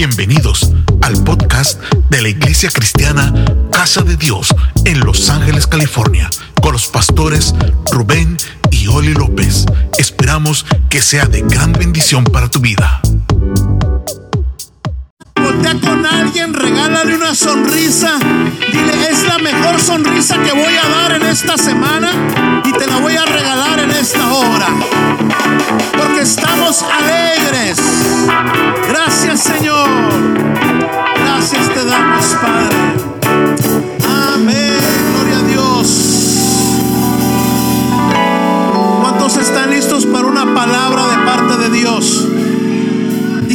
Bienvenidos al podcast de la Iglesia Cristiana Casa de Dios en Los Ángeles, California, con los pastores Rubén y Oli López. Esperamos que sea de gran bendición para tu vida. Voltea con alguien, regálale una sonrisa. Dile, es la mejor sonrisa que voy a dar en esta semana y te la voy a regalar en esta hora. Porque estamos alegres. Gracias Señor. Gracias te damos Padre.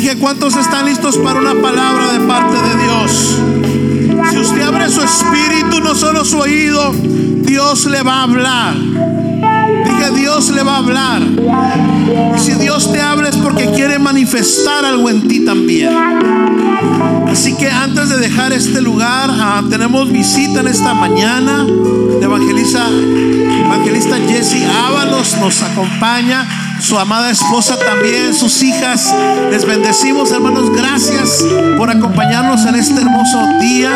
Dije, ¿cuántos están listos para una palabra de parte de Dios? Si usted abre su espíritu, no solo su oído, Dios le va a hablar. Dije, Dios le va a hablar. Y si Dios te habla es porque quiere manifestar algo en ti también. Así que antes de dejar este lugar, ah, tenemos visita en esta mañana. Evangelista, evangelista Jessie Ábalos nos acompaña su amada esposa también, sus hijas. Les bendecimos, hermanos. Gracias por acompañarnos en este hermoso día.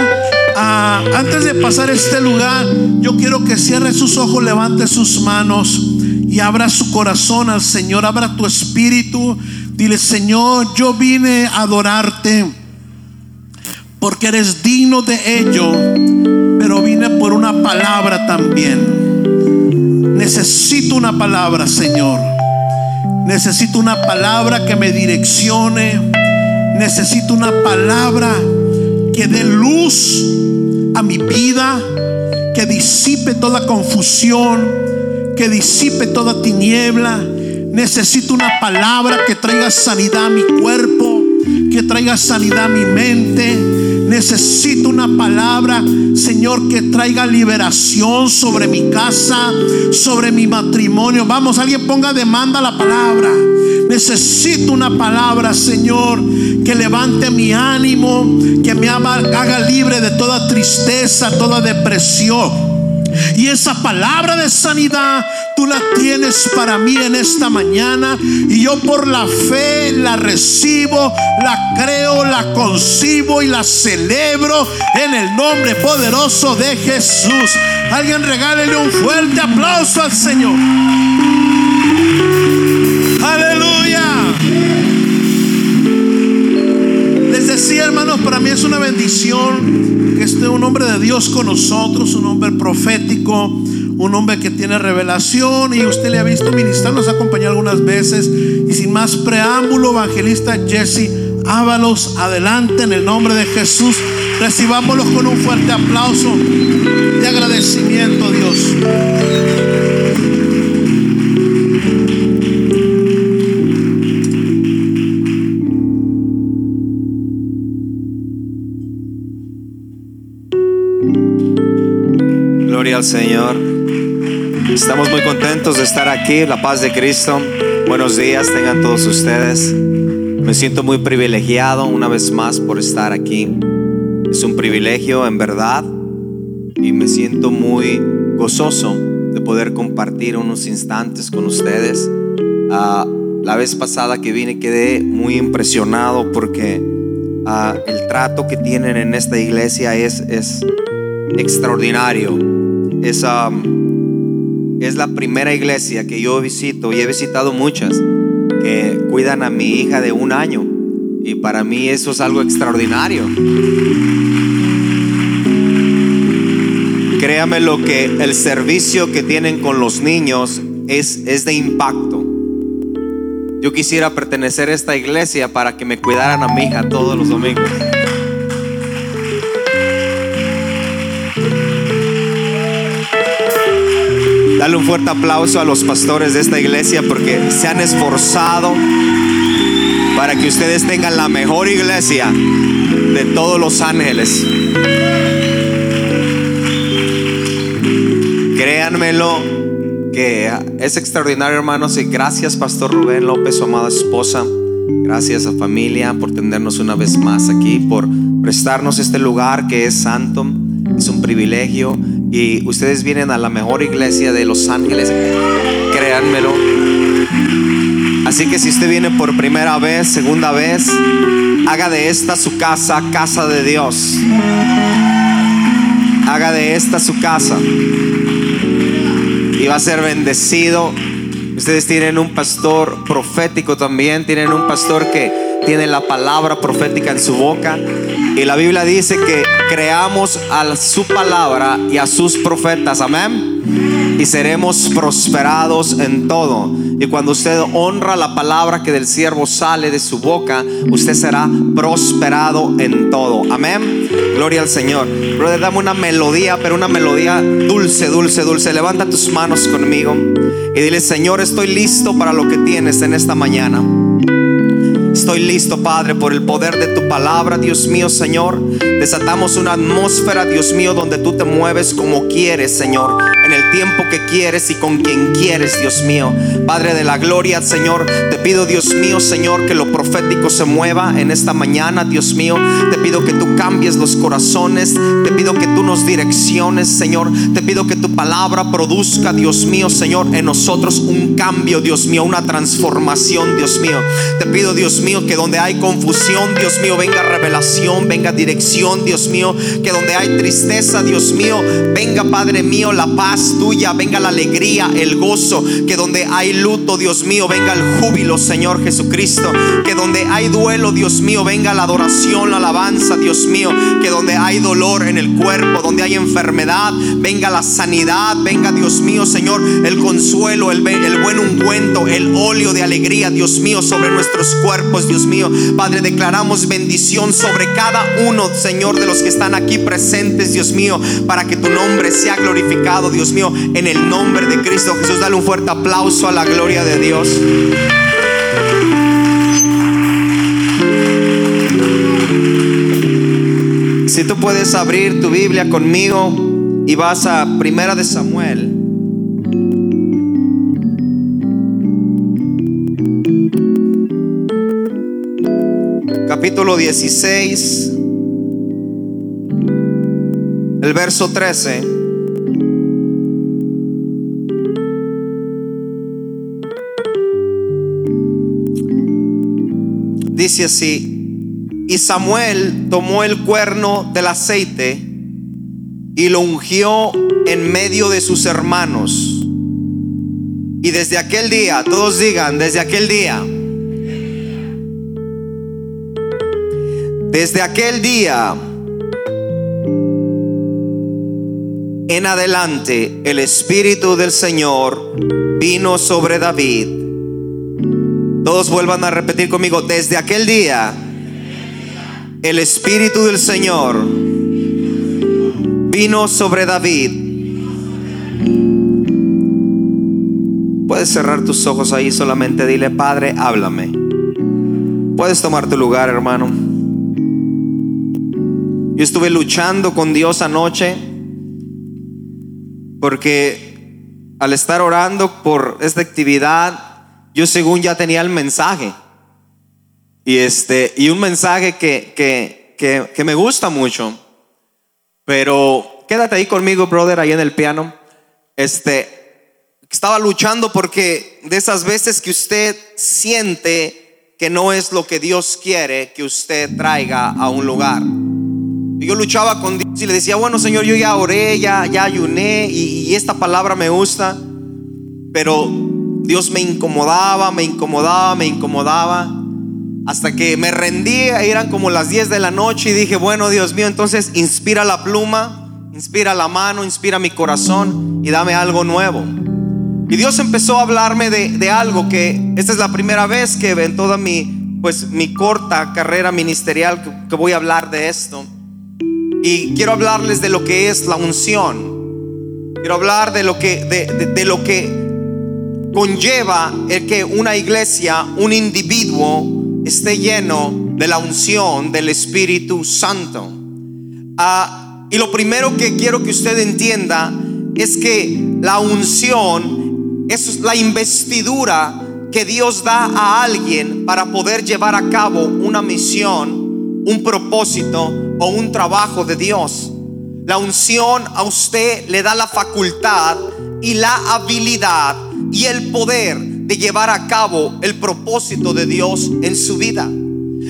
Ah, antes de pasar este lugar, yo quiero que cierre sus ojos, levante sus manos y abra su corazón al Señor. Abra tu espíritu. Dile, Señor, yo vine a adorarte porque eres digno de ello, pero vine por una palabra también. Necesito una palabra, Señor. Necesito una palabra que me direccione. Necesito una palabra que dé luz a mi vida, que disipe toda confusión, que disipe toda tiniebla. Necesito una palabra que traiga sanidad a mi cuerpo, que traiga sanidad a mi mente. Necesito una palabra, Señor, que traiga liberación sobre mi casa, sobre mi matrimonio. Vamos, alguien ponga demanda la palabra. Necesito una palabra, Señor, que levante mi ánimo, que me haga libre de toda tristeza, toda depresión. Y esa palabra de sanidad tú la tienes para mí en esta mañana. Y yo por la fe la recibo, la creo, la concibo y la celebro en el nombre poderoso de Jesús. Alguien regálele un fuerte aplauso al Señor. Decía, hermanos, para mí es una bendición que esté un hombre de Dios con nosotros, un hombre profético, un hombre que tiene revelación y usted le ha visto ministrar, nos ha acompañado algunas veces. Y sin más preámbulo, evangelista Jesse Ábalos, adelante en el nombre de Jesús. Recibámoslos con un fuerte aplauso de agradecimiento Dios. Gloria al Señor. Estamos muy contentos de estar aquí, la paz de Cristo. Buenos días tengan todos ustedes. Me siento muy privilegiado una vez más por estar aquí. Es un privilegio en verdad y me siento muy gozoso de poder compartir unos instantes con ustedes. Ah, la vez pasada que vine quedé muy impresionado porque ah, el trato que tienen en esta iglesia es, es extraordinario. Es, um, es la primera iglesia que yo visito y he visitado muchas que cuidan a mi hija de un año. Y para mí eso es algo extraordinario. Créame lo que el servicio que tienen con los niños es, es de impacto. Yo quisiera pertenecer a esta iglesia para que me cuidaran a mi hija todos los domingos. Un fuerte aplauso a los pastores de esta iglesia porque se han esforzado para que ustedes tengan la mejor iglesia de todos los ángeles. Créanmelo que es extraordinario, hermanos. Y gracias, Pastor Rubén López, su amada esposa. Gracias a familia por tenernos una vez más aquí, por prestarnos este lugar que es santo. Es un privilegio y ustedes vienen a la mejor iglesia de Los Ángeles, créanmelo. Así que si usted viene por primera vez, segunda vez, haga de esta su casa, casa de Dios. Haga de esta su casa. Y va a ser bendecido. Ustedes tienen un pastor profético también, tienen un pastor que tiene la palabra profética en su boca. Y la Biblia dice que creamos a su palabra y a sus profetas. Amén. Y seremos prosperados en todo. Y cuando usted honra la palabra que del siervo sale de su boca, usted será prosperado en todo. Amén. Gloria al Señor. Brother, dame una melodía, pero una melodía dulce, dulce, dulce. Levanta tus manos conmigo y dile, Señor, estoy listo para lo que tienes en esta mañana. Estoy listo, Padre, por el poder de tu palabra, Dios mío, Señor. Desatamos una atmósfera, Dios mío, donde tú te mueves como quieres, Señor. En el tiempo que quieres y con quien quieres, Dios mío. Padre de la gloria, Señor, te pido, Dios mío, Señor, que lo profético se mueva en esta mañana, Dios mío. Te pido que tú cambies los corazones. Te pido que tú nos direcciones, Señor. Te pido que tu palabra produzca, Dios mío, Señor, en nosotros un cambio, Dios mío, una transformación, Dios mío. Te pido, Dios mío, que donde hay confusión, Dios mío, venga revelación, venga dirección, Dios mío. Que donde hay tristeza, Dios mío, venga, Padre mío, la paz tuya, venga la alegría, el gozo. Que donde hay Dios mío, venga el júbilo, Señor Jesucristo. Que donde hay duelo, Dios mío, venga la adoración, la alabanza, Dios mío. Que donde hay dolor en el cuerpo, donde hay enfermedad, venga la sanidad, venga, Dios mío, Señor, el consuelo, el, el buen ungüento, el óleo de alegría, Dios mío, sobre nuestros cuerpos, Dios mío. Padre, declaramos bendición sobre cada uno, Señor, de los que están aquí presentes, Dios mío, para que tu nombre sea glorificado, Dios mío, en el nombre de Cristo Jesús. Dale un fuerte aplauso a la gloria de Dios. Si tú puedes abrir tu Biblia conmigo y vas a Primera de Samuel. Capítulo 16. El verso 13. Dice así, y Samuel tomó el cuerno del aceite y lo ungió en medio de sus hermanos. Y desde aquel día, todos digan, desde aquel día, desde aquel día en adelante, el Espíritu del Señor vino sobre David. Todos vuelvan a repetir conmigo, desde aquel día, el Espíritu del Señor vino sobre David. Puedes cerrar tus ojos ahí, solamente dile, Padre, háblame. Puedes tomar tu lugar, hermano. Yo estuve luchando con Dios anoche porque al estar orando por esta actividad, yo según ya tenía el mensaje. Y, este, y un mensaje que, que, que, me gusta mucho. Pero quédate ahí conmigo, brother, ahí en el piano. Este, estaba luchando porque de esas veces que usted siente que no es lo que Dios quiere que usted traiga a un lugar. Y yo luchaba con Dios y le decía, bueno Señor, yo ya oré, ya, ya ayuné y, y esta palabra me gusta. Pero Dios me incomodaba, me incomodaba, me incomodaba. Hasta que me rendía, eran como las 10 de la noche y dije, bueno Dios mío, entonces inspira la pluma, inspira la mano, inspira mi corazón y dame algo nuevo. Y Dios empezó a hablarme de, de algo que esta es la primera vez que en toda mi, pues, mi corta carrera ministerial que, voy a hablar de esto. Y quiero hablarles de lo que es la unción. Quiero hablar de lo que, de, de lo que conlleva el que una iglesia, un individuo esté lleno de la unción del Espíritu Santo. Ah, y lo primero que quiero que usted entienda es que la unción es la investidura que Dios da a alguien para poder llevar a cabo una misión, un propósito o un trabajo de Dios. La unción a usted le da la facultad y la habilidad y el poder de llevar a cabo el propósito de Dios en su vida.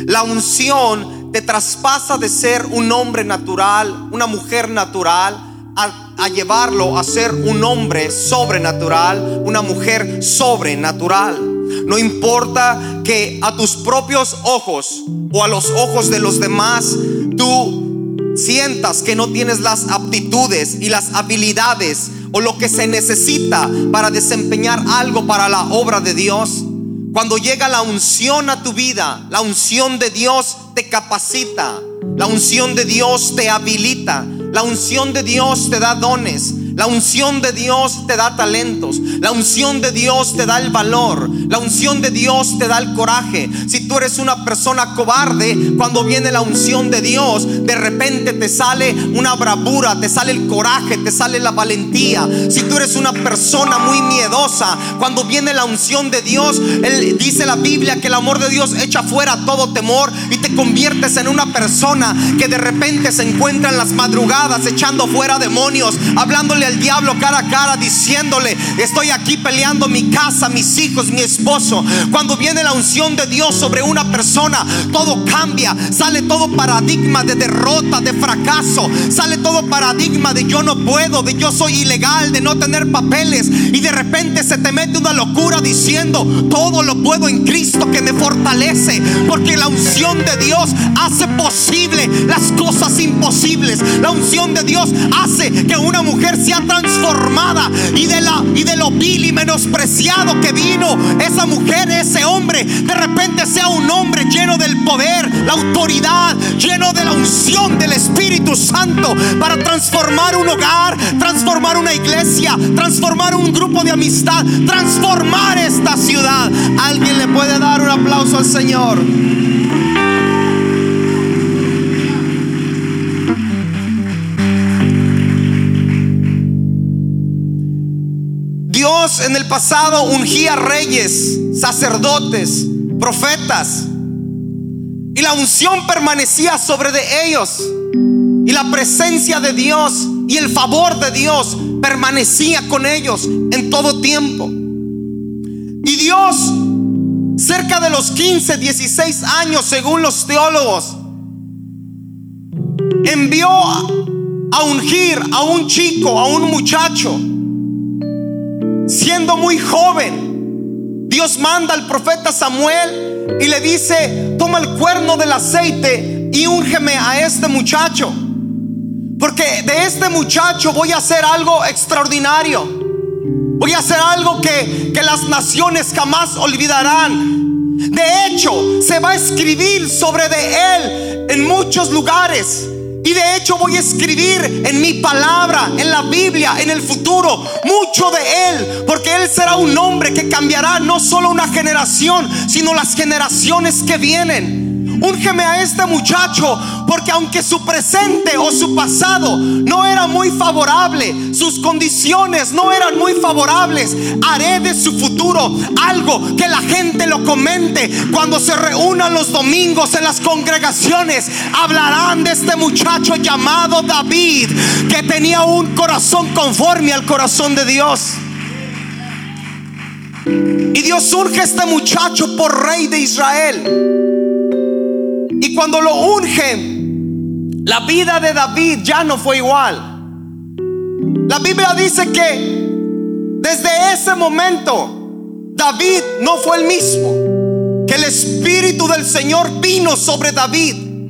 La unción te traspasa de ser un hombre natural, una mujer natural, a, llevarlo a ser un hombre sobrenatural, una mujer sobrenatural. No importa que a tus propios ojos o a los ojos de los demás tú sientas que no tienes las aptitudes y las habilidades o lo que se necesita para desempeñar algo para la obra de Dios. Cuando llega la unción a tu vida, la unción de Dios te capacita, la unción de Dios te habilita, la unción de Dios te da dones. La unción de Dios te da talentos. La unción de Dios te da el valor. La unción de Dios te da el coraje. Si tú eres una persona cobarde, cuando viene la unción de Dios, de repente te sale una bravura, te sale el coraje, te sale la valentía. Si tú eres una persona muy miedosa, cuando viene la unción de Dios, él, dice la Biblia que el amor de Dios echa fuera todo temor y te conviertes en una persona que de repente se encuentra en las madrugadas echando fuera demonios, hablándole el diablo cara a cara diciéndole, estoy aquí peleando mi casa, mis hijos, mi esposo. Cuando viene la unción de Dios sobre una persona, todo cambia, sale todo paradigma de derrota, de fracaso, sale todo paradigma de yo no puedo, de yo soy ilegal, de no tener papeles y de repente se te mete una locura diciendo, todo lo puedo en Cristo que me fortalece, porque la unción de Dios hace posible las cosas imposibles. La unción de Dios hace que una mujer sea transformada y de la y de lo vil y menospreciado que vino esa mujer, ese hombre, de repente sea un hombre lleno del poder, la autoridad, lleno de la unción del Espíritu Santo para transformar un hogar, transformar una iglesia, transformar un grupo de amistad, transformar esta ciudad. Alguien le puede dar un aplauso al Señor. En el pasado ungía reyes, sacerdotes, profetas. Y la unción permanecía sobre de ellos. Y la presencia de Dios y el favor de Dios permanecía con ellos en todo tiempo. Y Dios, cerca de los 15, 16 años, según los teólogos, envió a ungir a un chico, a un muchacho, siendo muy joven, Dios manda al profeta Samuel y le dice, toma el cuerno del aceite y úngeme a este muchacho. Porque de este muchacho voy a hacer algo extraordinario. Voy a hacer algo que, que las naciones jamás olvidarán. De hecho, se va a escribir sobre de él en muchos lugares. Y de hecho voy a escribir en mi palabra, en la Biblia, en el futuro, mucho de Él. Porque Él será un hombre que cambiará no solo una generación, sino las generaciones que vienen. Úngeme a este muchacho, porque aunque su presente o su pasado no era muy favorable, sus condiciones no eran muy favorables, haré de su futuro algo que la gente lo comente cuando se reúnan los domingos en las congregaciones. Hablarán de este muchacho llamado David, que tenía un corazón conforme al corazón de Dios. Y Dios urge a este muchacho por rey de Israel. Cuando lo unge, la vida de David ya no fue igual. La Biblia dice que desde ese momento David no fue el mismo. Que el Espíritu del Señor vino sobre David.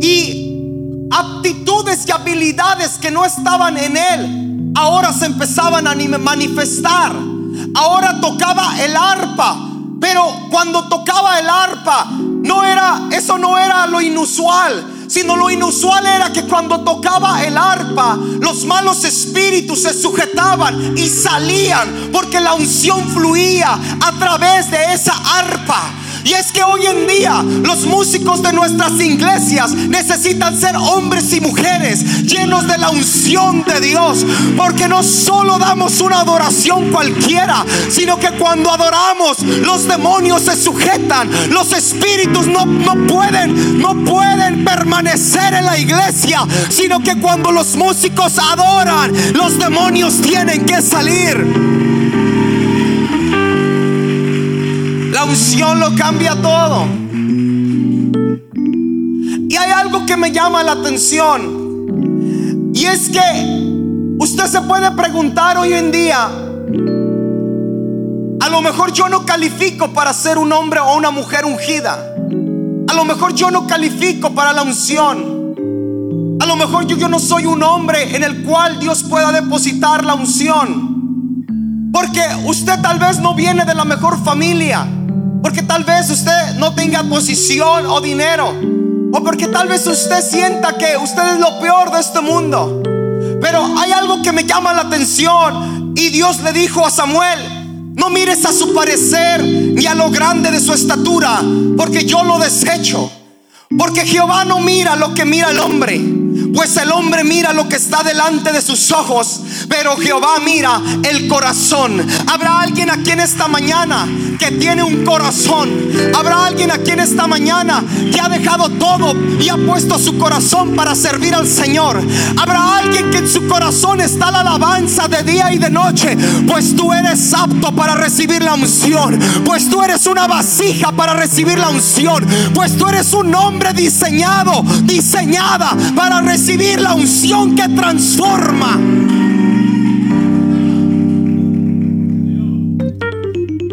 Y aptitudes y habilidades que no estaban en él, ahora se empezaban a manifestar. Ahora tocaba el arpa. Pero cuando tocaba el arpa, no era, eso no era lo inusual, sino lo inusual era que cuando tocaba el arpa, los malos espíritus se sujetaban y salían, porque la unción fluía a través de esa arpa. Y es que hoy en día los músicos de nuestras iglesias necesitan ser hombres y mujeres llenos de la unción de Dios. Porque no solo damos una adoración cualquiera, sino que cuando adoramos los demonios se sujetan. Los espíritus no, no pueden, no pueden permanecer en la iglesia, sino que cuando los músicos adoran, los demonios tienen que salir. Unción lo cambia todo. Y hay algo que me llama la atención. Y es que usted se puede preguntar hoy en día, a lo mejor yo no califico para ser un hombre o una mujer ungida. A lo mejor yo no califico para la unción. A lo mejor yo, yo no soy un hombre en el cual Dios pueda depositar la unción. Porque usted tal vez no viene de la mejor familia. Porque tal vez usted no tenga posición o dinero. O porque tal vez usted sienta que usted es lo peor de este mundo. Pero hay algo que me llama la atención. Y Dios le dijo a Samuel, no mires a su parecer ni a lo grande de su estatura, porque yo lo desecho. Porque Jehová no mira lo que mira el hombre pues el hombre mira lo que está delante de sus ojos, pero Jehová mira el corazón. Habrá alguien aquí en esta mañana que tiene un corazón. Habrá alguien aquí en esta mañana que ha dejado todo y ha puesto su corazón para servir al Señor. Habrá alguien que en su corazón está la alabanza de día y de noche, pues tú eres apto para recibir la unción, pues tú eres una vasija para recibir la unción, pues tú eres un hombre diseñado, diseñada para recibir la unción que transforma.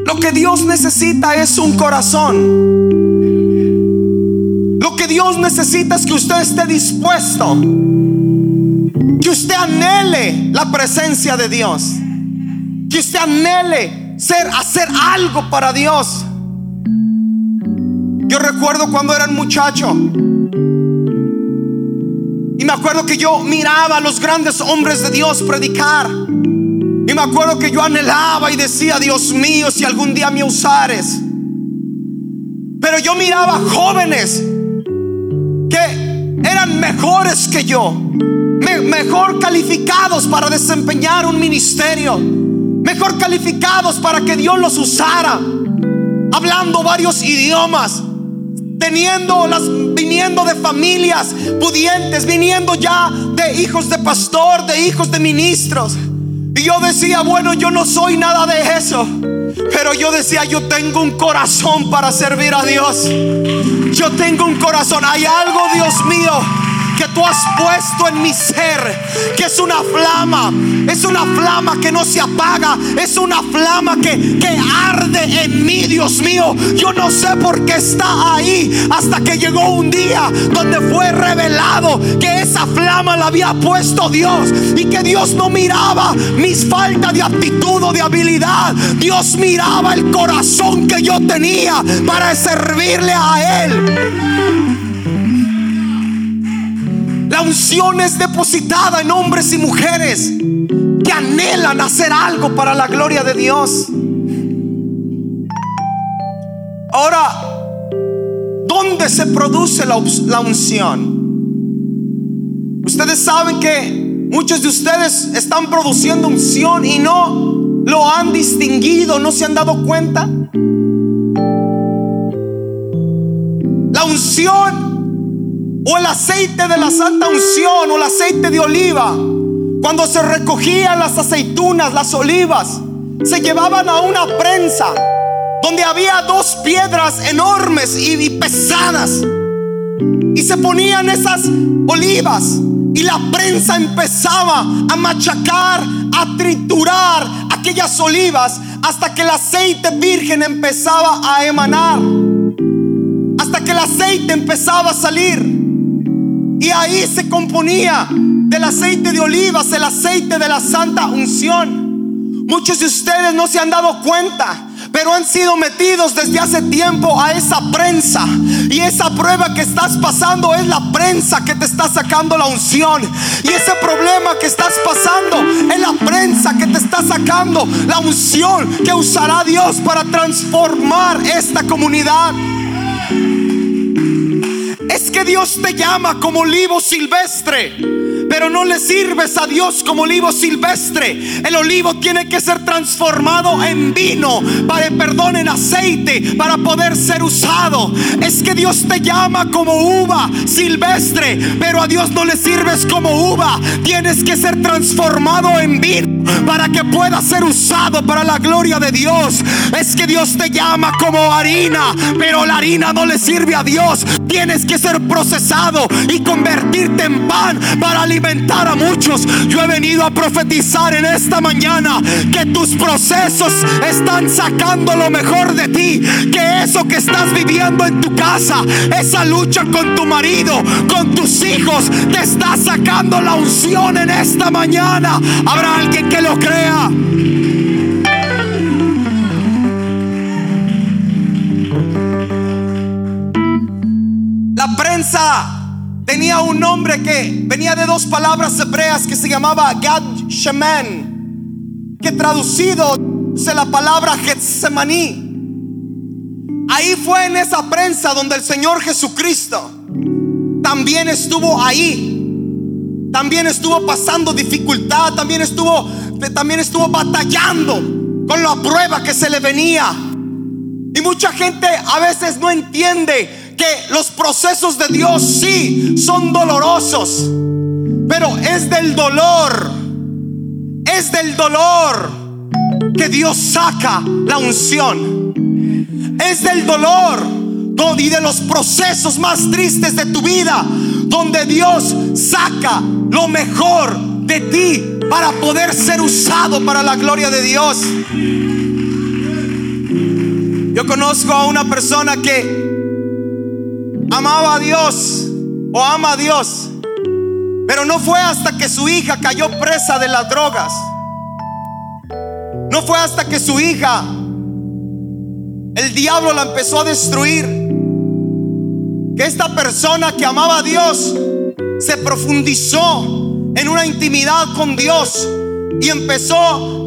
Lo que Dios necesita es un corazón. Lo que Dios necesita es que usted esté dispuesto. Que usted anhele la presencia de Dios. Que usted anhele ser, hacer algo para Dios. Yo recuerdo cuando era un muchacho. Y me acuerdo que yo miraba a los grandes hombres de Dios predicar. Y me acuerdo que yo anhelaba y decía, Dios mío, si algún día me usares. Pero yo miraba jóvenes que eran mejores que yo, mejor calificados para desempeñar un ministerio, mejor calificados para que Dios los usara, hablando varios idiomas teniendo las viniendo de familias pudientes, viniendo ya de hijos de pastor, de hijos de ministros. Y yo decía, bueno, yo no soy nada de eso. Pero yo decía, yo tengo un corazón para servir a Dios. Yo tengo un corazón. Hay algo, Dios mío, que tú has puesto en mi ser, que es una flama, es una flama que no se apaga, es una flama que, que arde en mí, Dios mío. Yo no sé por qué está ahí hasta que llegó un día donde fue revelado que esa flama la había puesto Dios y que Dios no miraba mis faltas de aptitud o de habilidad. Dios miraba el corazón que yo tenía para servirle a Él. La unción es depositada en hombres y mujeres que anhelan hacer algo para la gloria de Dios. Ahora, ¿dónde se produce la, unción? Ustedes saben que muchos de ustedes están produciendo unción y no lo han distinguido, no se han dado cuenta. La unción o el aceite de la santa unción o el aceite de oliva. Cuando se recogían las aceitunas, las olivas, se llevaban a una prensa donde había dos piedras enormes y, pesadas. Y se ponían esas olivas y la prensa empezaba a machacar, a triturar aquellas olivas hasta que el aceite virgen empezaba a emanar. Hasta que el aceite empezaba a salir. Y ahí se componía del aceite de olivas, el aceite de la santa unción. Muchos de ustedes no se han dado cuenta, pero han sido metidos desde hace tiempo a esa prensa. Y esa prueba que estás pasando es la prensa que te está sacando la unción. Y ese problema que estás pasando es la prensa que te está sacando la unción que usará Dios para transformar esta comunidad. Es que Dios te llama como olivo silvestre. Pero no le sirves a Dios como olivo silvestre. El olivo tiene que ser transformado en vino, para perdón, en aceite, para poder ser usado. Es que Dios te llama como uva silvestre, pero a Dios no le sirves como uva. Tienes que ser transformado en vino para que pueda ser usado para la gloria de Dios. Es que Dios te llama como harina, pero la harina no le sirve a Dios. Tienes que ser procesado y convertirte en pan para alimentar a muchos. Yo he venido a profetizar en esta mañana que tus procesos están sacando lo mejor de ti, que eso que estás viviendo en tu casa, esa lucha con tu marido, con tus hijos, te está sacando la unción en esta mañana. Habrá alguien que lo crea. La prensa tenía un nombre que venía de dos palabras hebreas que se llamaba Gad Shemen, que traducido es la palabra Getsemaní. Ahí fue en esa prensa donde el Señor Jesucristo también estuvo ahí. También estuvo pasando dificultad, también estuvo también estuvo batallando con la prueba que se le venía. Y mucha gente a veces no entiende que los procesos de Dios sí son dolorosos, pero es del dolor, es del dolor que Dios saca la unción. Es del dolor y de los procesos más tristes de tu vida donde Dios saca lo mejor de ti para poder ser usado para la gloria de Dios. Yo conozco a una persona que amaba a Dios o ama a Dios, pero no fue hasta que su hija cayó presa de las drogas. No fue hasta que su hija, el diablo la empezó a destruir, que esta persona que amaba a Dios se profundizó en una intimidad con Dios. Y empezó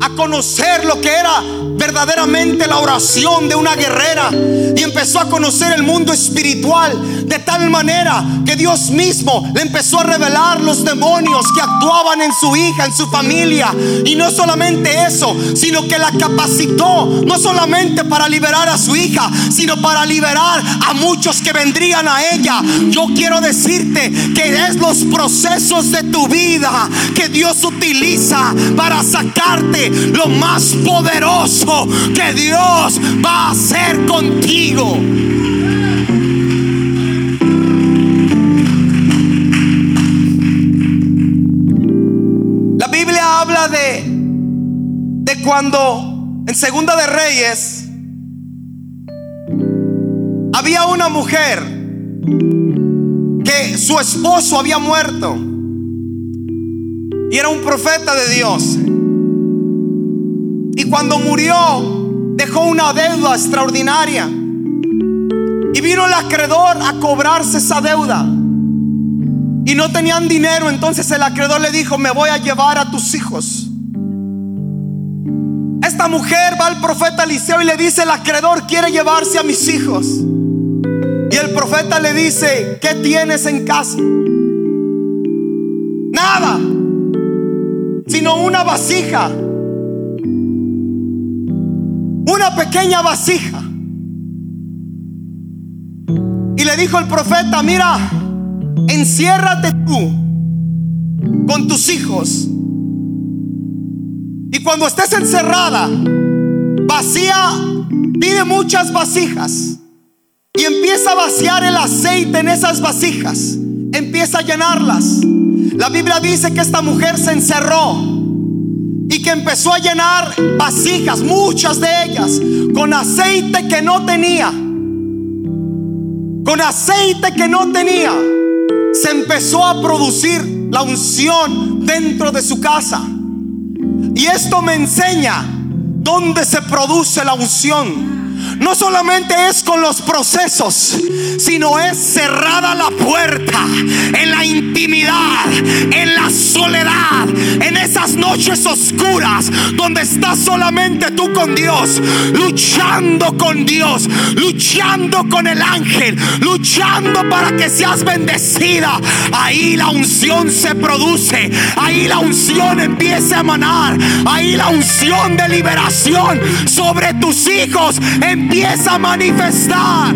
a conocer lo que era verdaderamente la oración de una guerrera y empezó a conocer el mundo espiritual de tal manera que Dios mismo le empezó a revelar los demonios que actuaban en su hija, en su familia. Y no solamente eso, sino que la capacitó no solamente para liberar a su hija, sino para liberar a muchos que vendrían a ella. Yo quiero decirte que es los procesos de tu vida que Dios utiliza para sacarte lo más poderoso que Dios va a hacer contigo. La Biblia habla de de cuando en Segunda de Reyes había una mujer que su esposo había muerto y era un profeta de Dios. Y cuando murió, dejó una deuda extraordinaria. Y vino el acreedor a cobrarse esa deuda. Y no tenían dinero, entonces el acreedor le dijo, me voy a llevar a tus hijos. Esta mujer va al profeta Eliseo y le dice, el acreedor quiere llevarse a mis hijos. Y el profeta le dice, ¿qué tienes en casa? Nada, sino una vasija una pequeña vasija. Y le dijo el profeta, mira, enciérrate tú con tus hijos. Y cuando estés encerrada, vacía, pide muchas vasijas. Y empieza a vaciar el aceite en esas vasijas. Empieza a llenarlas. La Biblia dice que esta mujer se encerró empezó a llenar vasijas, muchas de ellas, con aceite que no tenía. Con aceite que no tenía. Se empezó a producir la unción dentro de su casa. Y esto me enseña dónde se produce la unción no solamente es con los procesos, sino es cerrada la puerta en la intimidad, en la soledad, en esas noches oscuras donde estás solamente tú con Dios, luchando con Dios, luchando con el ángel, luchando para que seas bendecida. Ahí la unción se produce, ahí la unción empieza a emanar, ahí la unción de liberación sobre tus hijos empieza a manifestar.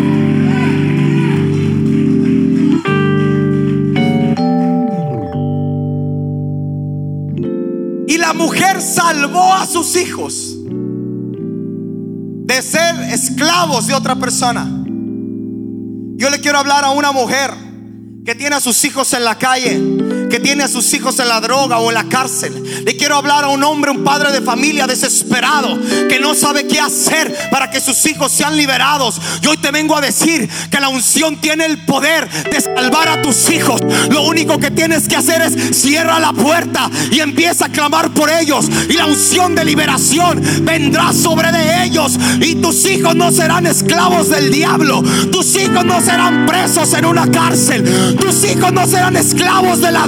Y la mujer salvó a sus hijos de ser esclavos de otra persona. Yo le quiero hablar a una mujer que tiene a sus hijos en la calle que tiene a sus hijos en la droga o en la cárcel. Le quiero hablar a un hombre, un padre de familia desesperado que no sabe qué hacer para que sus hijos sean liberados. Yo hoy te vengo a decir que la unción tiene el poder de salvar a tus hijos. Lo único que tienes que hacer es cierra la puerta y empieza a clamar por ellos. Y la unción de liberación vendrá sobre de ellos. Y tus hijos no serán esclavos del diablo. Tus hijos no serán presos en una cárcel. Tus hijos no serán esclavos de la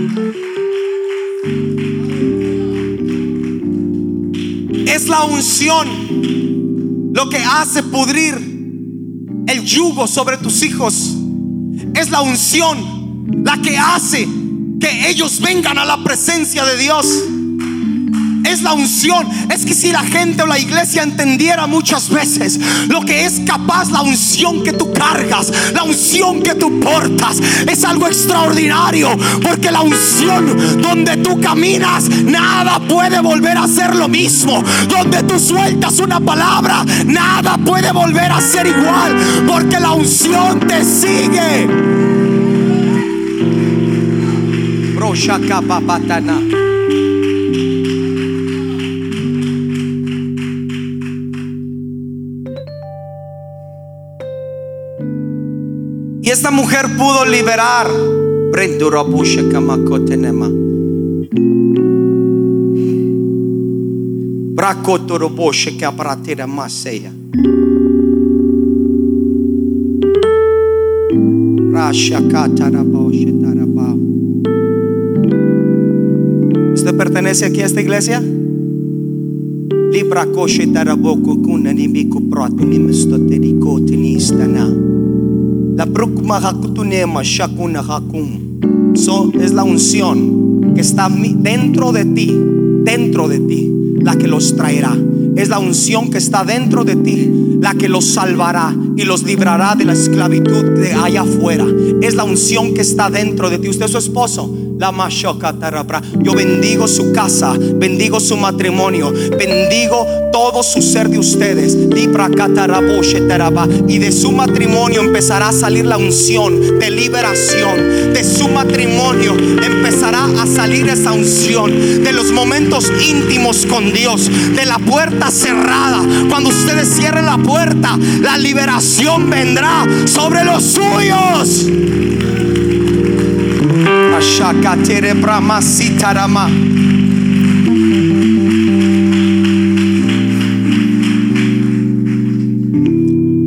Es la unción lo que hace pudrir el yugo sobre tus hijos. Es la unción la que hace que ellos vengan a la presencia de Dios es la unción. Es que si la gente o la iglesia entendiera muchas veces lo que es capaz la unción que tú cargas, la unción que tú portas, es algo extraordinario. Porque la unción donde tú caminas, nada puede volver a ser lo mismo. Donde tú sueltas una palabra, nada puede volver a ser igual. Porque la unción te sigue. Esta mujer pudo liberar. ¿Usted pertenece aquí a esta iglesia? Libra koshe taraboku kunanimiku pratunimistoteriko tinistana. La so, es la unción que está dentro de ti, dentro de ti, la que los traerá. Es la unción que está dentro de ti, la que los salvará y los librará de la esclavitud de allá afuera. Es la unción que está dentro de ti. Usted es su esposo. Yo bendigo su casa, bendigo su matrimonio, bendigo todo su ser de ustedes. Y de su matrimonio empezará a salir la unción de liberación. De su matrimonio empezará a salir esa unción. De los momentos íntimos con Dios. De la puerta cerrada. Cuando ustedes cierren la puerta, la liberación vendrá sobre los suyos.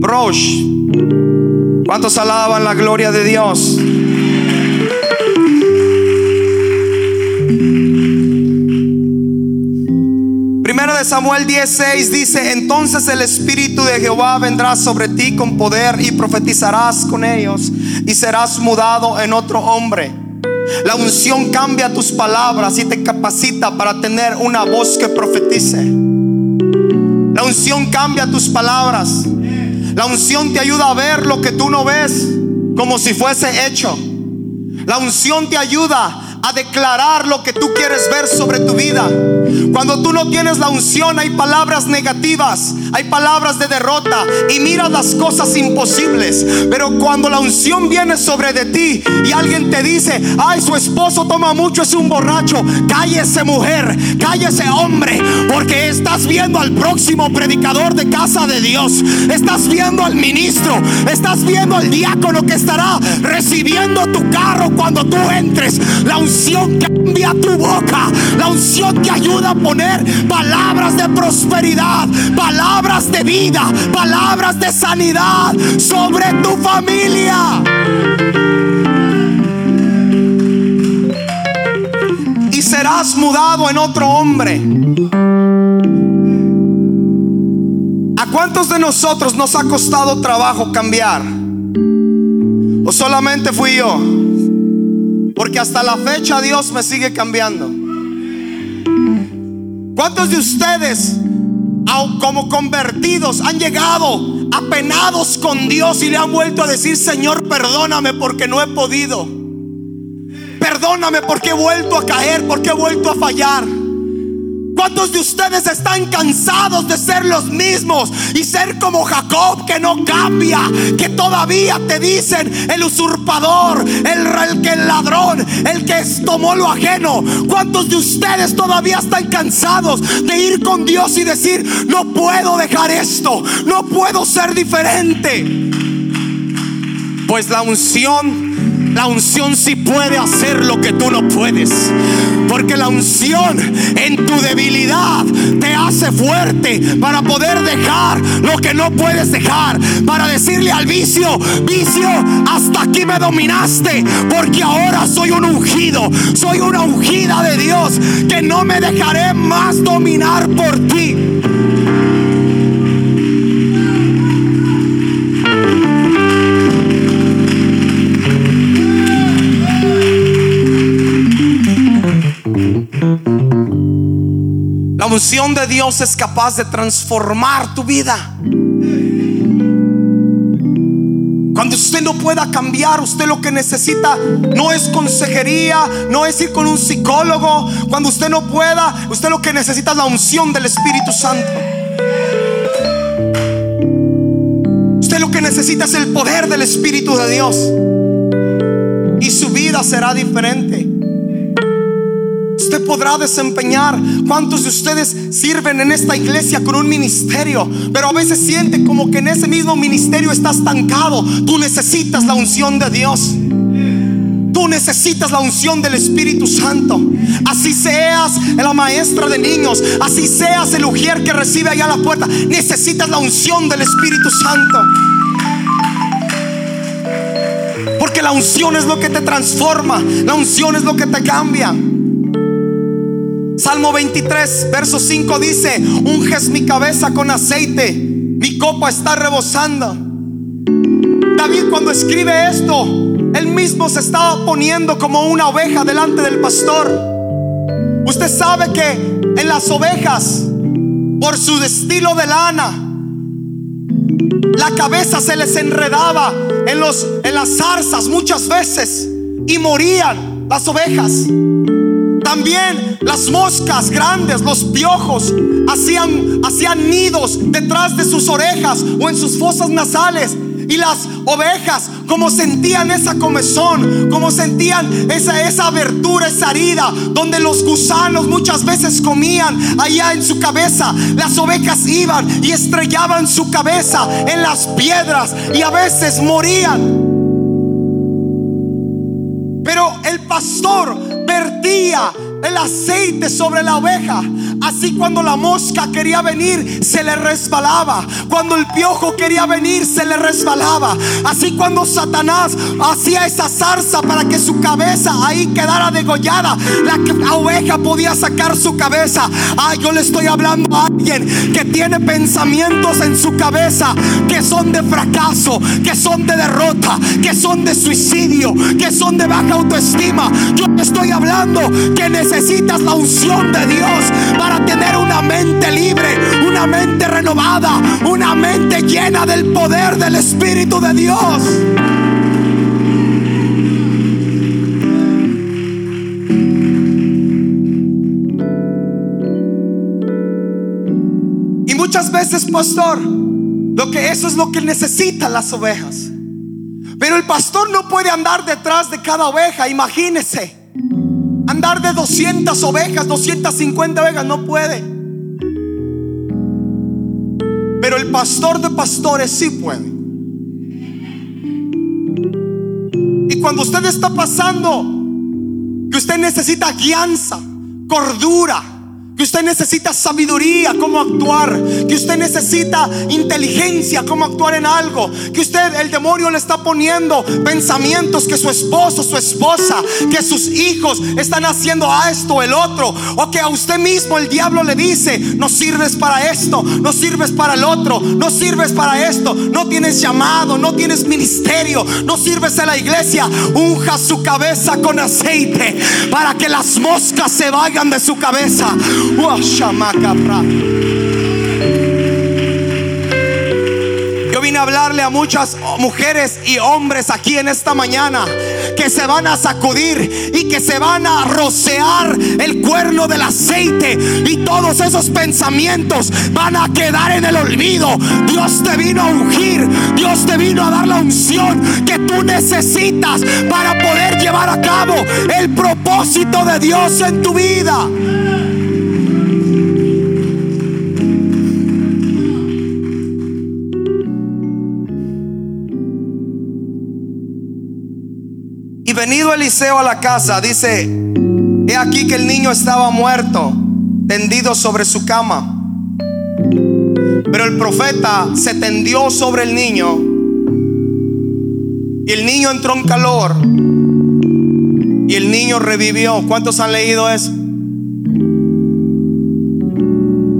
Brosh. ¿Cuántos alaban la gloria de Dios? Primero de Samuel 16 dice, entonces el Espíritu de Jehová vendrá sobre ti con poder y profetizarás con ellos y serás mudado en otro hombre la unción cambia tus palabras y te capacita para tener una voz que profetice. La unción cambia tus palabras. La unción te ayuda a ver lo que tú no ves como si fuese hecho. La unción te ayuda a declarar lo que tú quieres ver sobre tu vida. Cuando tú no tienes la unción hay palabras negativas, hay palabras de derrota y miras las cosas imposibles. Pero cuando la unción viene sobre de ti y alguien te dice, ay, su esposo toma mucho, es un borracho, cállese mujer, cállese hombre, porque estás viendo al próximo predicador de casa de Dios, estás viendo al ministro, estás viendo al diácono que estará recibiendo tu carro cuando tú entres. La unción cambia tu boca. La unción te ayuda a poner palabras de prosperidad, palabras de vida, palabras de sanidad sobre tu familia. Y serás mudado en otro hombre. ¿A cuántos de nosotros nos ha costado trabajo cambiar? ¿O solamente fui yo? Porque hasta la fecha Dios me sigue cambiando. ¿Cuántos de ustedes, como convertidos, han llegado apenados con Dios y le han vuelto a decir, Señor, perdóname porque no he podido? Perdóname porque he vuelto a caer, porque he vuelto a fallar. ¿Cuántos de ustedes están cansados de ser los mismos y ser como Jacob que no cambia, que todavía te dicen el usurpador, el, que el ladrón, el que tomó lo ajeno? ¿Cuántos de ustedes todavía están cansados de ir con Dios y decir, no puedo dejar esto, no puedo ser diferente? Pues la unción la unción sí puede hacer lo que tú no puedes. Porque la unción en tu debilidad te hace fuerte para poder dejar lo que no puedes dejar. Para decirle al vicio, vicio, hasta aquí me dominaste. Porque ahora soy un ungido. Soy una ungida de Dios que no me dejaré más dominar por ti. Unción de Dios es capaz de transformar tu vida. Cuando usted no pueda cambiar, usted lo que necesita no es consejería, no es ir con un psicólogo. Cuando usted no pueda, usted lo que necesita es la unción del Espíritu Santo. Usted lo que necesita es el poder del Espíritu de Dios. Y su vida será diferente podrá desempeñar. ¿Cuántos de ustedes sirven en esta iglesia con un ministerio? Pero a veces sienten como que en ese mismo ministerio está estancado. Tú necesitas la unción de Dios. Tú necesitas la unción del Espíritu Santo. Así seas la maestra de niños, así seas el ujier que recibe allá a la puerta. Necesitas la unción del Espíritu Santo. Porque la unción es lo que te transforma, la unción es lo que te cambia. Salmo 23, verso 5 dice, unges mi cabeza con aceite, mi copa está rebosando. David cuando escribe esto, él mismo se estaba poniendo como una oveja delante del pastor. Usted sabe que en las ovejas, por su estilo de lana, la cabeza se les enredaba en, los, en las zarzas muchas veces y morían las ovejas. También las moscas grandes, los piojos, hacían, hacían nidos detrás de sus orejas o en sus fosas nasales. Y las ovejas, como sentían esa comezón, como sentían esa, esa abertura, esa herida, donde los gusanos muchas veces comían allá en su cabeza, las ovejas iban y estrellaban su cabeza en las piedras y a veces morían. Pero el pastor vertía el aceite sobre la oveja. Así cuando la mosca quería venir, se le resbalaba. Cuando el piojo quería venir, se le resbalaba. Así cuando Satanás hacía esa zarza para que su cabeza ahí quedara degollada, la, oveja podía sacar su cabeza. Ay, yo le estoy hablando a alguien que tiene pensamientos en su cabeza que son de fracaso, que son de derrota, que son de suicidio, que son de baja autoestima. Yo le estoy hablando que necesitas la unción de Dios para tener una mente libre, una mente renovada, una mente llena del poder del Espíritu de Dios. Y muchas veces, pastor, lo que eso es lo que necesitan las ovejas. Pero el pastor no puede andar detrás de cada oveja, imagínese. De 200 ovejas, 250 ovejas, no puede. Pero el pastor de pastores sí puede. Y cuando usted está pasando, que usted necesita guianza, cordura, que usted necesita sabiduría, cómo actuar, que usted necesita inteligencia, cómo actuar en algo, que usted, el demonio le está poniendo pensamientos que su esposo, su esposa, que sus hijos están haciendo a esto, el otro, o que a usted mismo el diablo le dice, no sirves para esto, no sirves para el otro, no sirves para esto, no tienes llamado, no tienes ministerio, no sirves a la iglesia, unja su cabeza con aceite para que las moscas se vayan de su cabeza. Yo vine a hablarle a muchas mujeres y hombres aquí en esta mañana que se van a sacudir y que se van a rocear el cuerno del aceite y todos esos pensamientos van a quedar en el olvido. Dios te vino a ungir, Dios te vino a dar la unción que tú necesitas para poder llevar a cabo el propósito de Dios en tu vida. Venido Eliseo a la casa, dice, he aquí que el niño estaba muerto, tendido sobre su cama. Pero el profeta se tendió sobre el niño y el niño entró en calor y el niño revivió. ¿Cuántos han leído eso?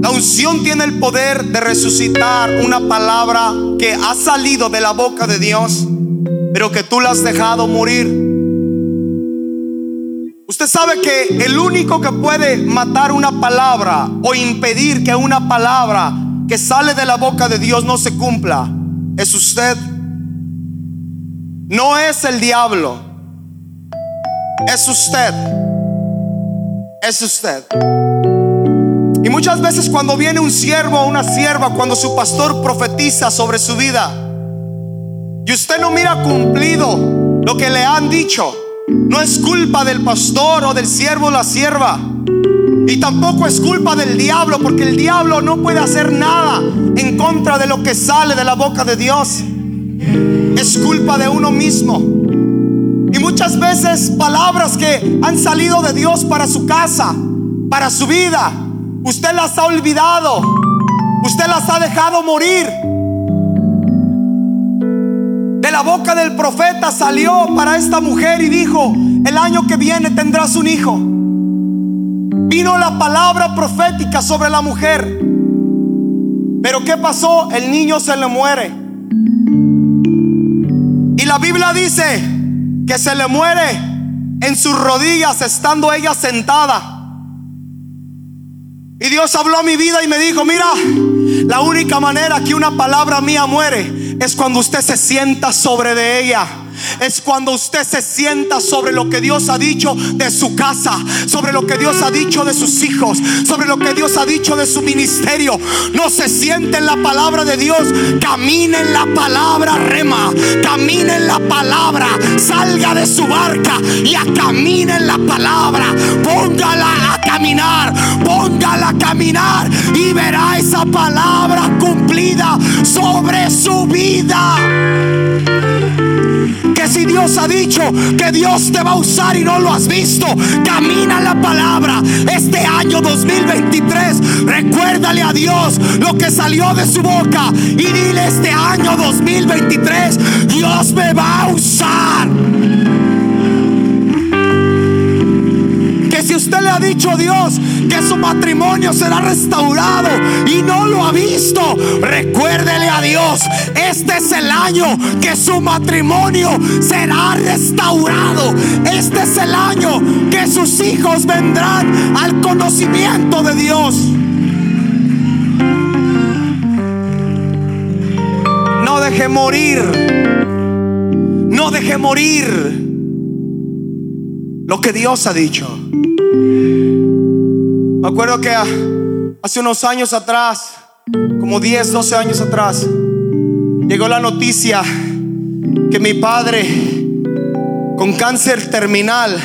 La unción tiene el poder de resucitar una palabra que ha salido de la boca de Dios, pero que tú la has dejado morir. Usted sabe que el único que puede matar una palabra o impedir que una palabra que sale de la boca de Dios no se cumpla es usted. No es el diablo. Es usted. Es usted. Y muchas veces cuando viene un siervo o una sierva, cuando su pastor profetiza sobre su vida, y usted no mira cumplido lo que le han dicho, no es culpa del pastor o del siervo o la sierva. Y tampoco es culpa del diablo, porque el diablo no puede hacer nada en contra de lo que sale de la boca de Dios. Es culpa de uno mismo. Y muchas veces palabras que han salido de Dios para su casa, para su vida, usted las ha olvidado. Usted las ha dejado morir. De la boca del profeta salió para esta mujer y dijo, el año que viene tendrás un hijo. Vino la palabra profética sobre la mujer. Pero ¿qué pasó? El niño se le muere. Y la Biblia dice que se le muere en sus rodillas estando ella sentada. Y Dios habló a mi vida y me dijo, mira, la única manera que una palabra mía muere es cuando usted se sienta sobre de ella es cuando usted se sienta sobre lo que Dios ha dicho de su casa, sobre lo que Dios ha dicho de sus hijos, sobre lo que Dios ha dicho de su ministerio. No se siente en la palabra de Dios, camine en la palabra rema, camine en la palabra, salga de su barca y a camine en la palabra, póngala a caminar, póngala a caminar y verá esa palabra cumplida sobre su vida que si Dios ha dicho que Dios te va a usar y no lo has visto, camina la palabra. Este año 2023, recuérdale a Dios lo que salió de su boca y dile este año 2023, Dios me va a usar. Usted le ha dicho a Dios que su matrimonio será restaurado y no lo ha visto, recuérdele a Dios, este es el año que su matrimonio será restaurado. Este es el año que sus hijos vendrán al conocimiento de Dios. No deje morir. No deje morir lo que Dios ha dicho. Me acuerdo que hace unos años atrás, como 10, 12 años atrás, llegó la noticia que mi padre con cáncer terminal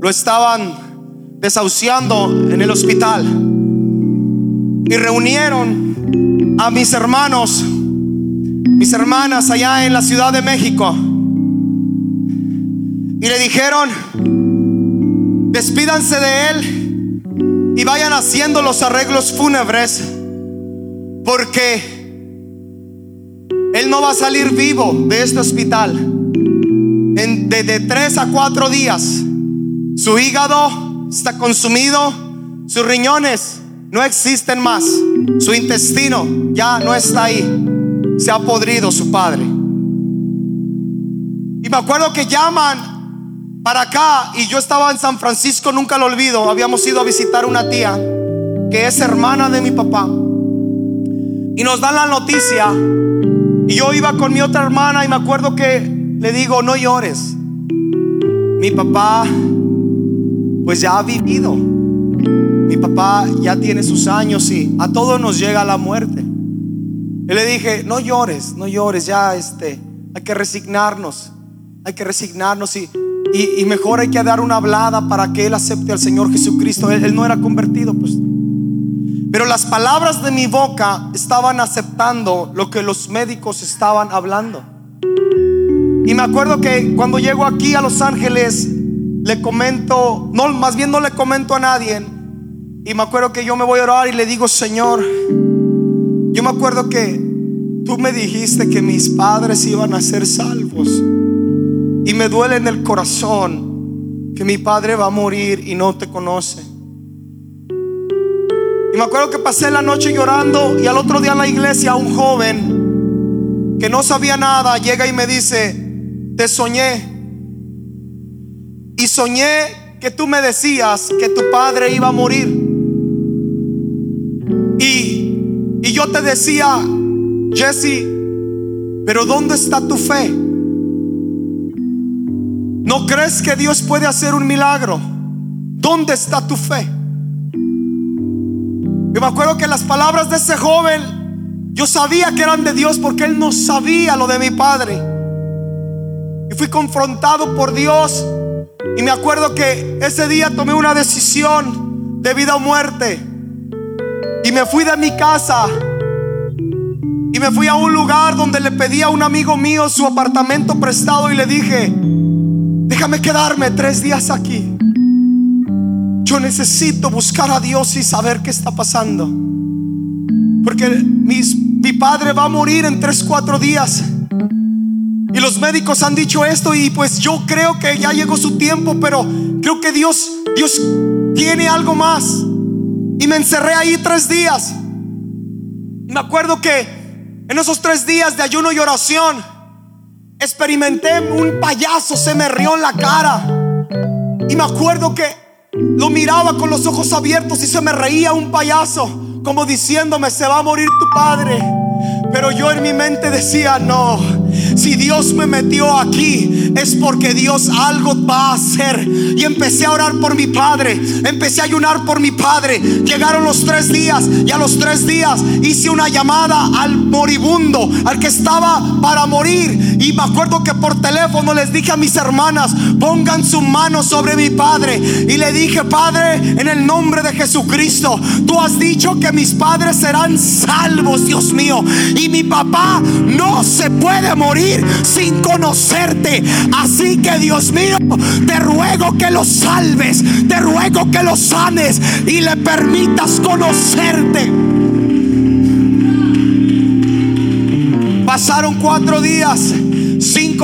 lo estaban desahuciando en el hospital. Y reunieron a mis hermanos, mis hermanas allá en la Ciudad de México. Y le dijeron, despídanse de él y vayan haciendo los arreglos fúnebres porque él no va a salir vivo de este hospital. En, tres a cuatro días, su hígado está consumido, sus riñones no existen más, su intestino ya no está ahí, se ha podrido su padre. Y me acuerdo que llaman para acá y yo estaba en San Francisco, nunca lo olvido, habíamos ido a visitar una tía que es hermana de mi papá. Y nos dan la noticia y yo iba con mi otra hermana y me acuerdo que le digo, no llores. Mi papá pues ya ha vivido. Mi papá ya tiene sus años y a todos nos llega la muerte. Yo le dije, no llores, no llores, ya este, hay que resignarnos, hay que resignarnos y, y, mejor hay que dar una hablada para que él acepte al Señor Jesucristo. Él, él no era convertido, pues. Pero las palabras de mi boca estaban aceptando lo que los médicos estaban hablando. Y me acuerdo que cuando llego aquí a Los Ángeles, le comento, no, más bien no le comento a nadie. Y me acuerdo que yo me voy a orar y le digo, Señor, yo me acuerdo que tú me dijiste que mis padres iban a ser salvos. Y me duele en el corazón que mi padre va a morir y no te conoce. Y me acuerdo que pasé la noche llorando y al otro día en la iglesia un joven que no sabía nada llega y me dice, te soñé. Y soñé que tú me decías que tu padre iba a morir. Y, y yo te decía, Jesse, pero ¿dónde está tu fe? ¿No crees que Dios puede hacer un milagro? ¿Dónde está tu fe? Y me acuerdo que las palabras de ese joven, yo sabía que eran de Dios porque él no sabía lo de mi padre. Y fui confrontado por Dios. Y me acuerdo que ese día tomé una decisión de vida o muerte. Y me fui de mi casa. Y me fui a un lugar donde le pedí a un amigo mío su apartamento prestado y le dije, déjame quedarme tres días aquí. Yo necesito buscar a Dios y saber qué está pasando. Porque mi padre va a morir en tres, cuatro días. Y los médicos han dicho esto y pues yo creo que ya llegó su tiempo, pero creo que Dios, Dios tiene algo más. Y me encerré ahí tres días. Me acuerdo que en esos tres días de ayuno y oración, experimenté un payaso, se me rió en la cara. Y me acuerdo que lo miraba con los ojos abiertos y se me reía un payaso, como diciéndome, se va a morir tu padre. Pero yo en mi mente decía, no, si Dios me metió aquí es porque Dios algo va a hacer. Y empecé a orar por mi padre, empecé a ayunar por mi padre. Llegaron los tres días y a los tres días hice una llamada al moribundo, al que estaba para morir. Y me acuerdo que por teléfono les dije a mis hermanas, pongan su mano sobre mi padre. Y le dije, Padre, en el nombre de Jesucristo, tú has dicho que mis padres serán salvos, Dios mío. Y mi papá no se puede morir sin conocerte. Así que Dios mío, te ruego que lo salves, te ruego que lo sanes y le permitas conocerte. Pasaron cuatro días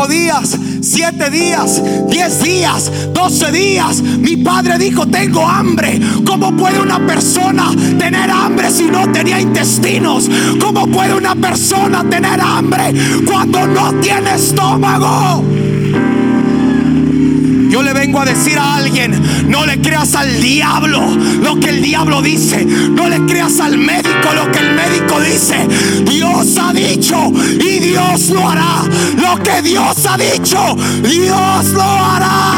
días, siete días, diez días, doce días. Mi padre dijo, tengo hambre. ¿Cómo puede una persona tener hambre si no tenía intestinos? ¿Cómo puede una persona tener hambre cuando no tiene estómago? Yo le vengo a decir a alguien, no le creas al diablo lo que el diablo dice. No le creas al médico lo que el médico dice. Dios ha dicho y Dios lo hará. Lo que Dios ha dicho, Dios lo hará.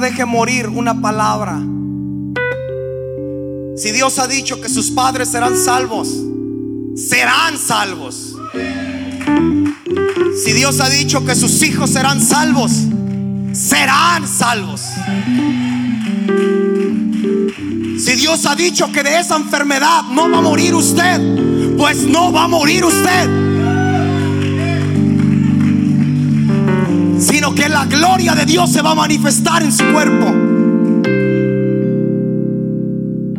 Deje morir una palabra. Si Dios ha dicho que sus padres serán salvos, serán salvos. Si Dios ha dicho que sus hijos serán salvos, serán salvos. Si Dios ha dicho que de esa enfermedad no va a morir usted, pues no va a morir usted. Sino que la gloria de Dios se va a manifestar en su cuerpo.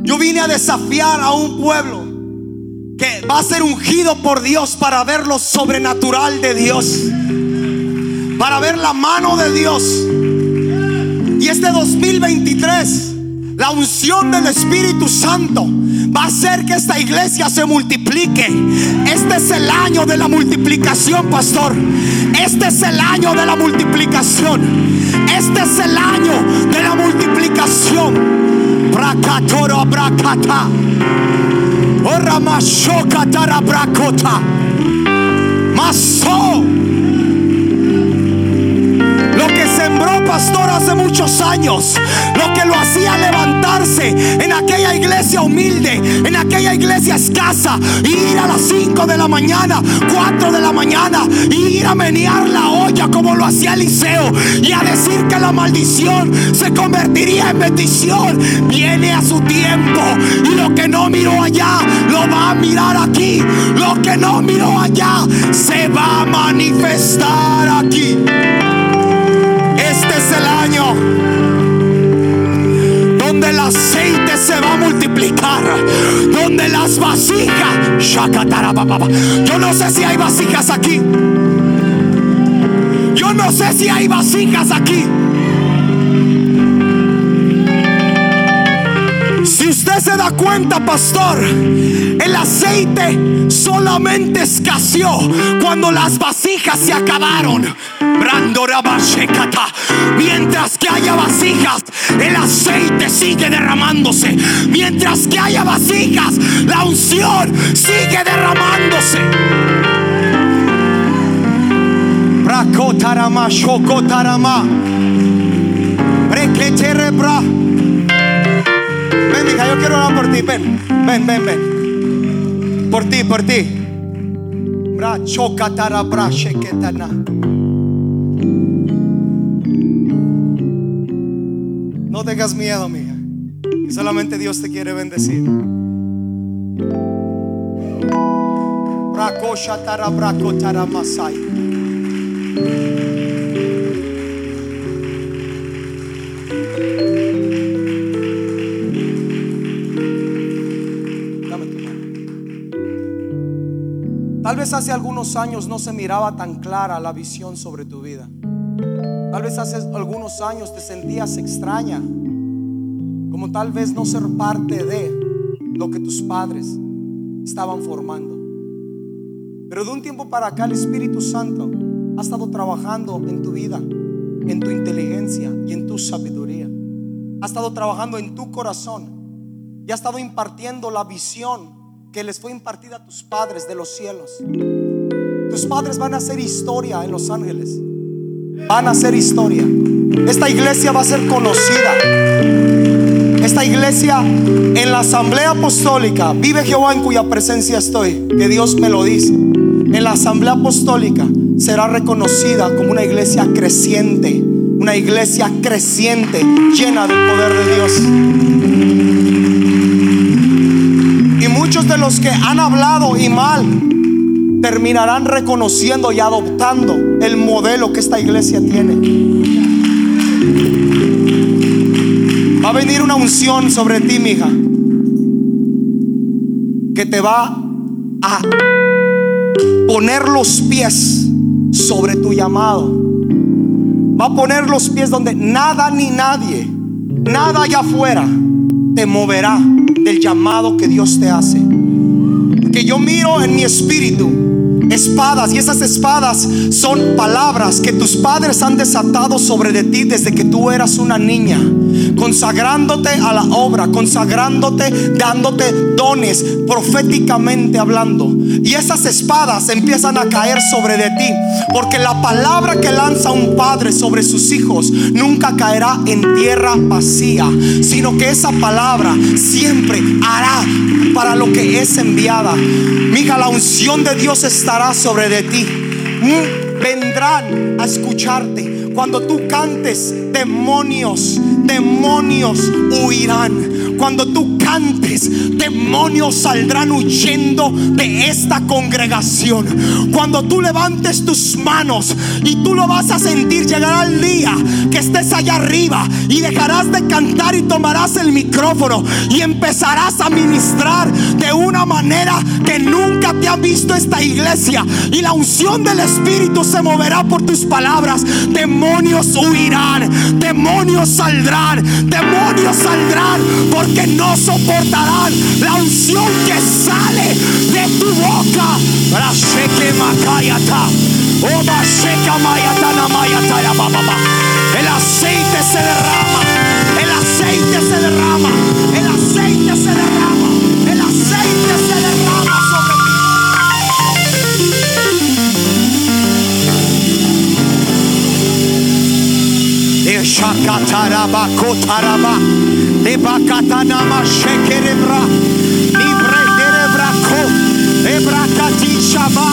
Yo vine a desafiar a un pueblo que va a ser ungido por Dios para ver lo sobrenatural de Dios. Para ver la mano de Dios. Y este 2023 la unción del Espíritu Santo va a hacer que esta iglesia se multiplique. Este es el año de la multiplicación, pastor. Este es el año de la multiplicación. Este es el año de la multiplicación. Bracatoro bracata. Bracota. Maso. Sembró pastor hace muchos años, lo que lo hacía levantarse en aquella iglesia humilde, en aquella iglesia escasa, ir a las 5 de la mañana, 4 de la mañana, ir a menear la olla como lo hacía Eliseo y a decir que la maldición se convertiría en bendición. Viene a su tiempo y lo que no miró allá lo va a mirar aquí. Lo que no miró allá se va a manifestar aquí. El aceite se va a multiplicar, donde las vasijas, yo no sé si hay vasijas aquí. Yo no sé si hay vasijas aquí. Si usted se da cuenta, pastor, el aceite solamente escaseó cuando las vasijas se acabaron. Mientras que haya vasijas, el aceite sigue derramándose. Mientras que haya vasijas, la unción sigue derramándose. Bracotarama, shokotarama. Ven, hija, yo quiero orar por ti. Ven, ven, ven, ven. Por ti, por ti. Brachokatara, brasheketana. Tengas miedo, mija. Que solamente Dios te quiere bendecir. Tal vez hace algunos años no se miraba tan clara la visión sobre tu vida. Tal vez hace algunos años te sentías extraña, tal vez no ser parte de lo que tus padres estaban formando. Pero de un tiempo para acá el Espíritu Santo ha estado trabajando en tu vida, en tu inteligencia y en tu sabiduría. Ha estado trabajando en tu corazón y ha estado impartiendo la visión que les fue impartida a tus padres de los cielos. Tus padres van a hacer historia en Los Ángeles. Van a hacer historia. Esta iglesia va a ser conocida. Esta iglesia en la asamblea apostólica, vive Jehová en cuya presencia estoy, que Dios me lo dice. En la asamblea apostólica será reconocida como una iglesia creciente, una iglesia creciente, llena del poder de Dios. Y muchos de los que han hablado y mal terminarán reconociendo y adoptando el modelo que esta iglesia tiene. A venir una unción sobre ti, mija, que te va a poner los pies sobre tu llamado. Va a poner los pies donde nada ni nadie, nada allá afuera te moverá del llamado que Dios te hace. Que yo miro en mi espíritu espadas y esas espadas son palabras que tus padres han desatado sobre de ti desde que tú eras una niña, consagrándote a la obra, consagrándote, dándote dones, proféticamente hablando. Y esas espadas empiezan a caer sobre de ti, porque la palabra que lanza un padre sobre sus hijos nunca caerá en tierra vacía, sino que esa palabra siempre hará para lo que es enviada. Mija, la unción de Dios estará sobre de ti. Mm, Vendrán a escucharte. Cuando tú cantes, demonios, demonios huirán. cuando tú cantes, demonios saldrán huyendo de esta congregación. Cuando tú levantes tus manos y tú lo vas a sentir, llegará el día que estés allá arriba y dejarás de cantar y tomarás el micrófono y empezarás a ministrar de una manera que nunca te ha visto esta iglesia. Y la unción del Espíritu se moverá por tus palabras. Demonios huirán, demonios saldrán, demonios saldrán porque no soportarán la unción que sale de tu boca. El aceite se derrama, el aceite se derrama, el aceite se derrama, el aceite se derrama Shakataraba kotaraba de bakatanama shekerebra libre derebra ko ebrakati shaba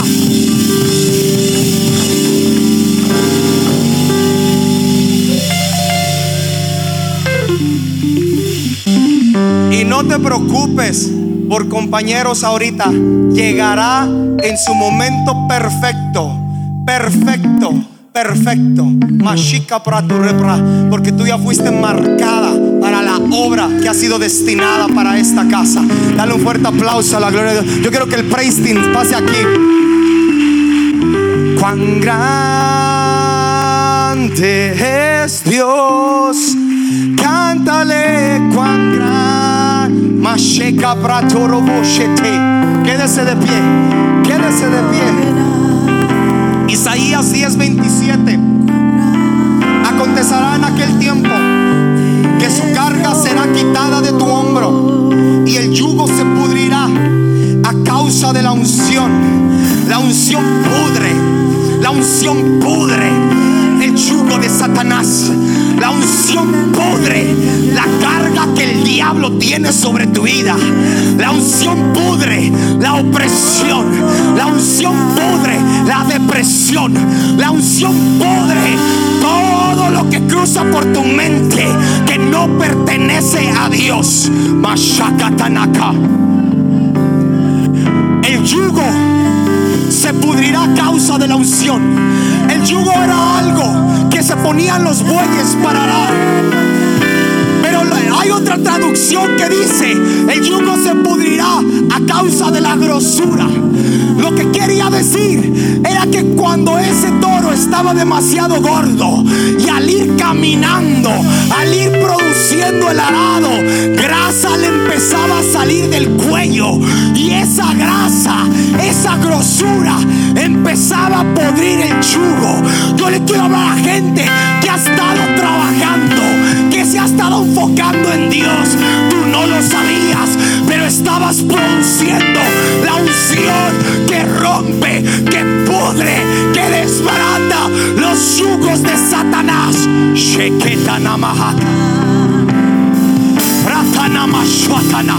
Y no te preocupes por compañeros ahorita. Llegará en su momento perfecto. Perfecto. Perfecto. Mashika para tu repra. Porque tú ya fuiste marcada para la obra que ha sido destinada para esta casa. Dale un fuerte aplauso a la gloria de Dios. Yo quiero que el praise pase aquí. Cuán grande es Dios. Cántale cuán gran Masheka pratoro boshete. Quédese de pie. Quédese de pie. Isaías 10:27. Acontecerá en aquel tiempo que su carga será quitada de tu hombro y el yugo se pudrirá a causa de la unción. La unción pudre. La unción pudre de Satanás. La unción pudre la carga que el diablo tiene sobre tu vida. La unción pudre la opresión. La unción pudre la depresión. La unción pudre todo lo que cruza por tu mente que no pertenece a Dios. Mashakatanaka. El yugo se pudrirá a causa de la unción. El yugo era se ponían los bueyes para arar. Hay otra traducción que dice, el yugo se pudrirá a causa de la grosura. Lo que quería decir era que cuando ese toro estaba demasiado gordo y al ir caminando, al ir produciendo el arado, grasa le empezaba a salir del cuello y esa grasa, esa grosura empezaba a podrir el yugo. Yo le quiero hablar a gente que ha estado trabajando, se ha estado enfocando en Dios. Tú no lo sabías, pero estabas produciendo la unción que rompe, que pudre, que desbarata los yugos de Satanás. Sheketanamaha. Pratanamashwatana.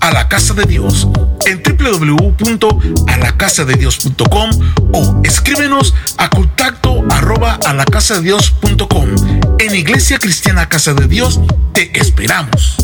a la casa de Dios en www.alacasadedios.com o escríbenos a contacto arroba a la casa de Dios.com. En Iglesia Cristiana Casa de Dios te esperamos.